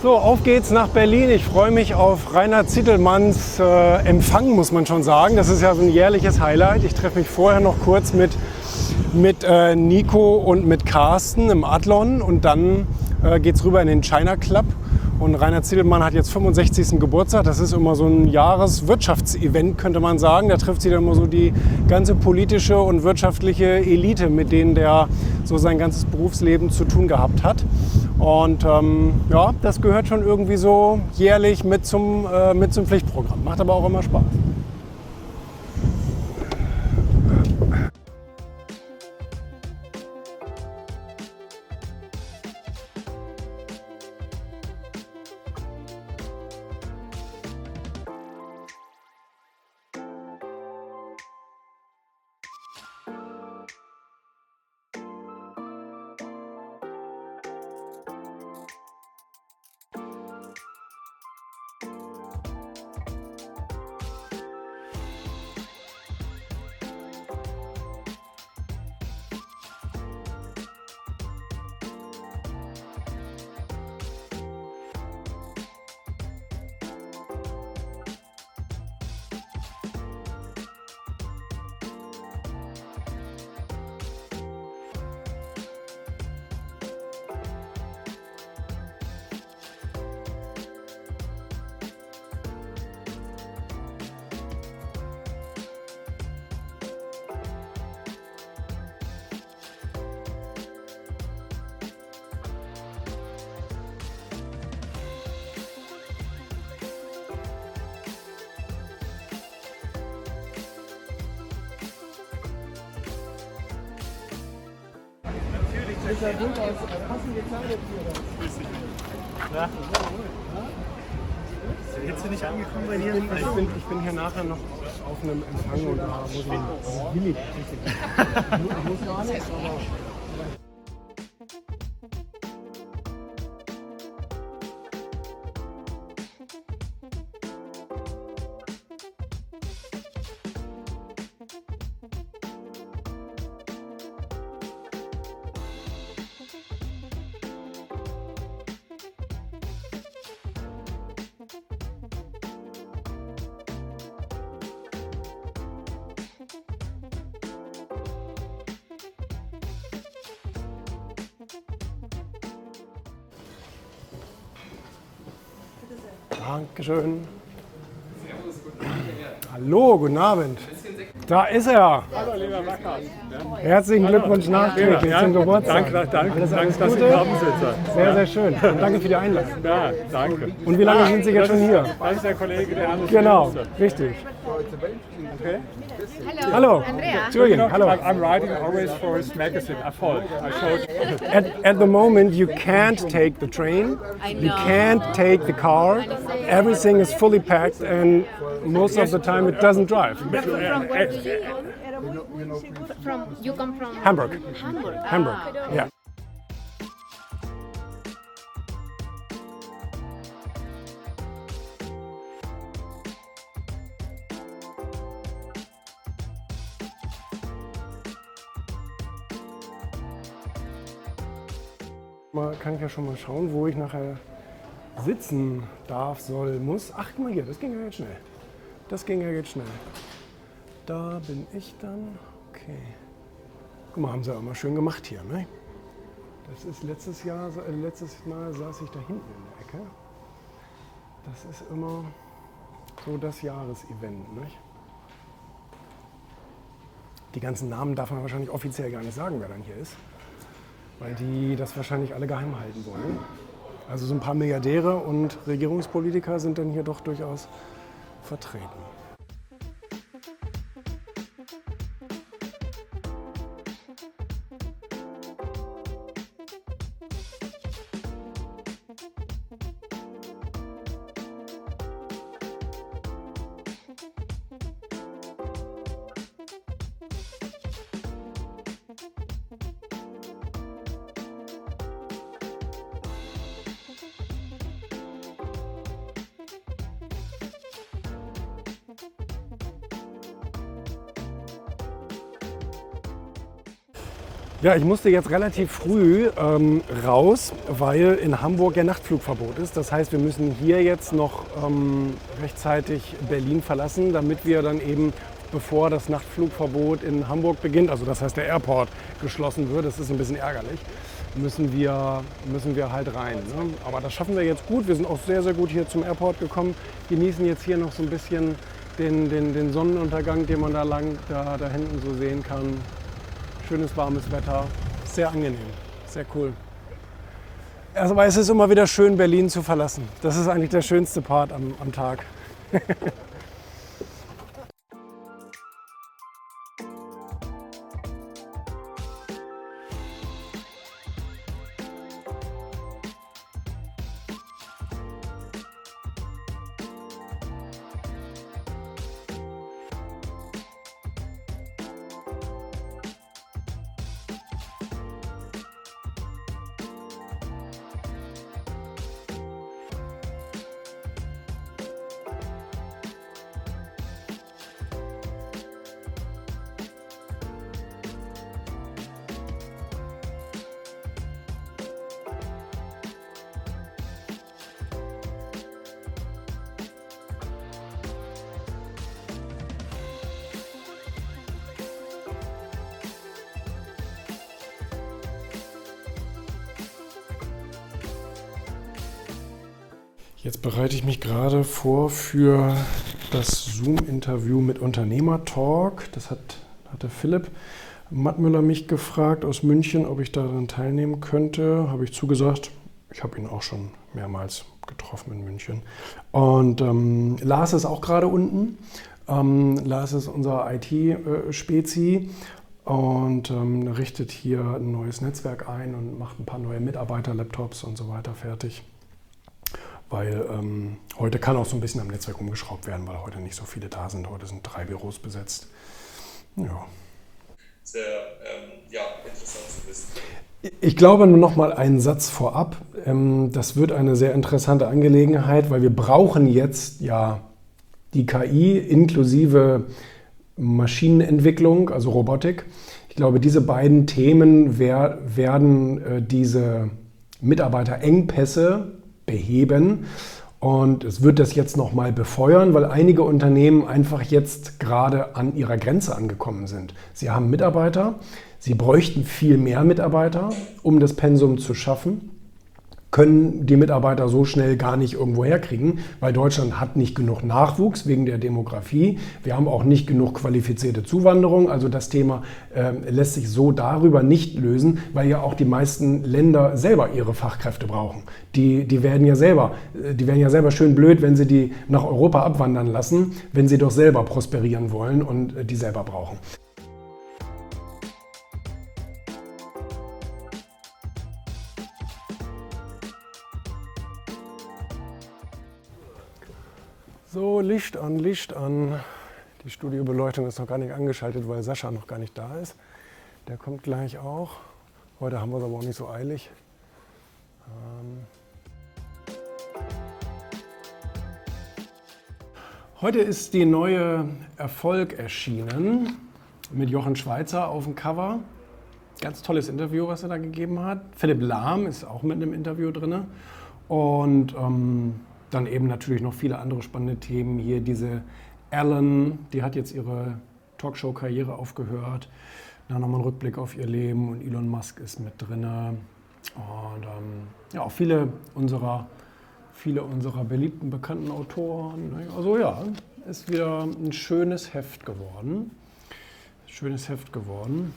So, auf geht's nach Berlin. Ich freue mich auf Rainer Zittelmanns äh, Empfang, muss man schon sagen. Das ist ja so ein jährliches Highlight. Ich treffe mich vorher noch kurz mit, mit äh, Nico und mit Carsten im Adlon und dann äh, geht's rüber in den China Club. Und Rainer Zittelmann hat jetzt 65. Geburtstag. Das ist immer so ein Jahreswirtschaftsevent, könnte man sagen. Da trifft sich dann immer so die ganze politische und wirtschaftliche Elite, mit denen der so sein ganzes Berufsleben zu tun gehabt hat. Und ähm, ja, das gehört schon irgendwie so jährlich mit zum, äh, mit zum Pflichtprogramm. Macht aber auch immer Spaß. Jetzt bin ich angekommen bei dir. Ich bin, ich bin hier nachher noch auf einem Empfang und da muss ich will ich Ich muss gar nicht, aber Dankeschön. Hallo, guten Abend. Da ist er. Hallo, lieber Wacker. Herzlichen Glückwunsch nachträglich Ja, zum Geburtstag. Danke, danke, Alles, danke alles dass Sie Gute. kommen sind. Sehr, sehr schön. Und danke für die Einladung. Ja, danke. Und wie lange sind Sie jetzt schon hier? Das ist der Kollege, der Hannes Genau, richtig. Okay. Hallo. Andrea. Entschuldigung, hallo. I'm, I'm writing always for his magazine, Erfolg. I showed At, at the moment, you can't take the train, I you can't take the car. Everything is fully packed, and most of the time it doesn't drive. From, from where do you From you come from Hamburg. Hamburg. Hamburg. Ah. Yeah. Kann ich ja schon mal schauen, wo ich nachher sitzen darf, soll, muss. Ach, guck mal hier, das ging ja jetzt schnell. Das ging ja jetzt schnell. Da bin ich dann. Okay. Guck mal, haben sie auch mal schön gemacht hier, ne? Das ist letztes Jahr, äh, letztes Mal saß ich da hinten in der Ecke. Das ist immer so das Jahresevent, nicht? Die ganzen Namen darf man wahrscheinlich offiziell gar nicht sagen, wer dann hier ist. Weil die das wahrscheinlich alle geheim halten wollen. Also so ein paar Milliardäre und Regierungspolitiker sind dann hier doch durchaus vertreten. Ja, ich musste jetzt relativ früh ähm, raus, weil in Hamburg ja Nachtflugverbot ist. Das heißt, wir müssen hier jetzt noch ähm, rechtzeitig Berlin verlassen, damit wir dann eben, bevor das Nachtflugverbot in Hamburg beginnt, also das heißt der Airport geschlossen wird, das ist ein bisschen ärgerlich, müssen wir, müssen wir halt rein. Ne? Aber das schaffen wir jetzt gut. Wir sind auch sehr, sehr gut hier zum Airport gekommen, genießen jetzt hier noch so ein bisschen den, den, den Sonnenuntergang, den man da lang da, da hinten so sehen kann schönes warmes Wetter, sehr angenehm, sehr cool. Also, aber es ist immer wieder schön, Berlin zu verlassen. Das ist eigentlich der schönste Part am, am Tag. Jetzt bereite ich mich gerade vor für das Zoom-Interview mit Unternehmer Talk. Das hat, hatte Philipp Mattmüller mich gefragt aus München, ob ich daran teilnehmen könnte. Habe ich zugesagt. Ich habe ihn auch schon mehrmals getroffen in München. Und ähm, Lars ist auch gerade unten. Ähm, Lars ist unser IT-Spezi und ähm, richtet hier ein neues Netzwerk ein und macht ein paar neue Mitarbeiter-Laptops und so weiter fertig weil ähm, heute kann auch so ein bisschen am Netzwerk umgeschraubt werden, weil heute nicht so viele da sind. Heute sind drei Büros besetzt. Ja. Sehr ähm, ja, interessant zu wissen. Ich glaube nur noch mal einen Satz vorab. Ähm, das wird eine sehr interessante Angelegenheit, weil wir brauchen jetzt ja die KI inklusive Maschinenentwicklung, also Robotik. Ich glaube, diese beiden Themen werden äh, diese Mitarbeiterengpässe beheben. Und es wird das jetzt nochmal befeuern, weil einige Unternehmen einfach jetzt gerade an ihrer Grenze angekommen sind. Sie haben Mitarbeiter, sie bräuchten viel mehr Mitarbeiter, um das Pensum zu schaffen können die Mitarbeiter so schnell gar nicht irgendwo herkriegen, weil Deutschland hat nicht genug Nachwuchs wegen der Demografie. Wir haben auch nicht genug qualifizierte Zuwanderung. Also das Thema äh, lässt sich so darüber nicht lösen, weil ja auch die meisten Länder selber ihre Fachkräfte brauchen. Die, die, werden ja selber, äh, die werden ja selber schön blöd, wenn sie die nach Europa abwandern lassen, wenn sie doch selber prosperieren wollen und äh, die selber brauchen. Licht an, Licht an. Die Studiobeleuchtung ist noch gar nicht angeschaltet, weil Sascha noch gar nicht da ist. Der kommt gleich auch. Heute haben wir es aber auch nicht so eilig. Ähm Heute ist die neue Erfolg erschienen mit Jochen Schweizer auf dem Cover. Ganz tolles Interview, was er da gegeben hat. Philipp Lahm ist auch mit einem Interview drin. Und ähm, dann eben natürlich noch viele andere spannende Themen. Hier diese Ellen, die hat jetzt ihre Talkshow-Karriere aufgehört. Dann nochmal ein Rückblick auf ihr Leben und Elon Musk ist mit drin. Und ähm, ja, auch viele unserer, viele unserer beliebten, bekannten Autoren. Also ja, ist wieder ein schönes Heft geworden. Schönes Heft geworden.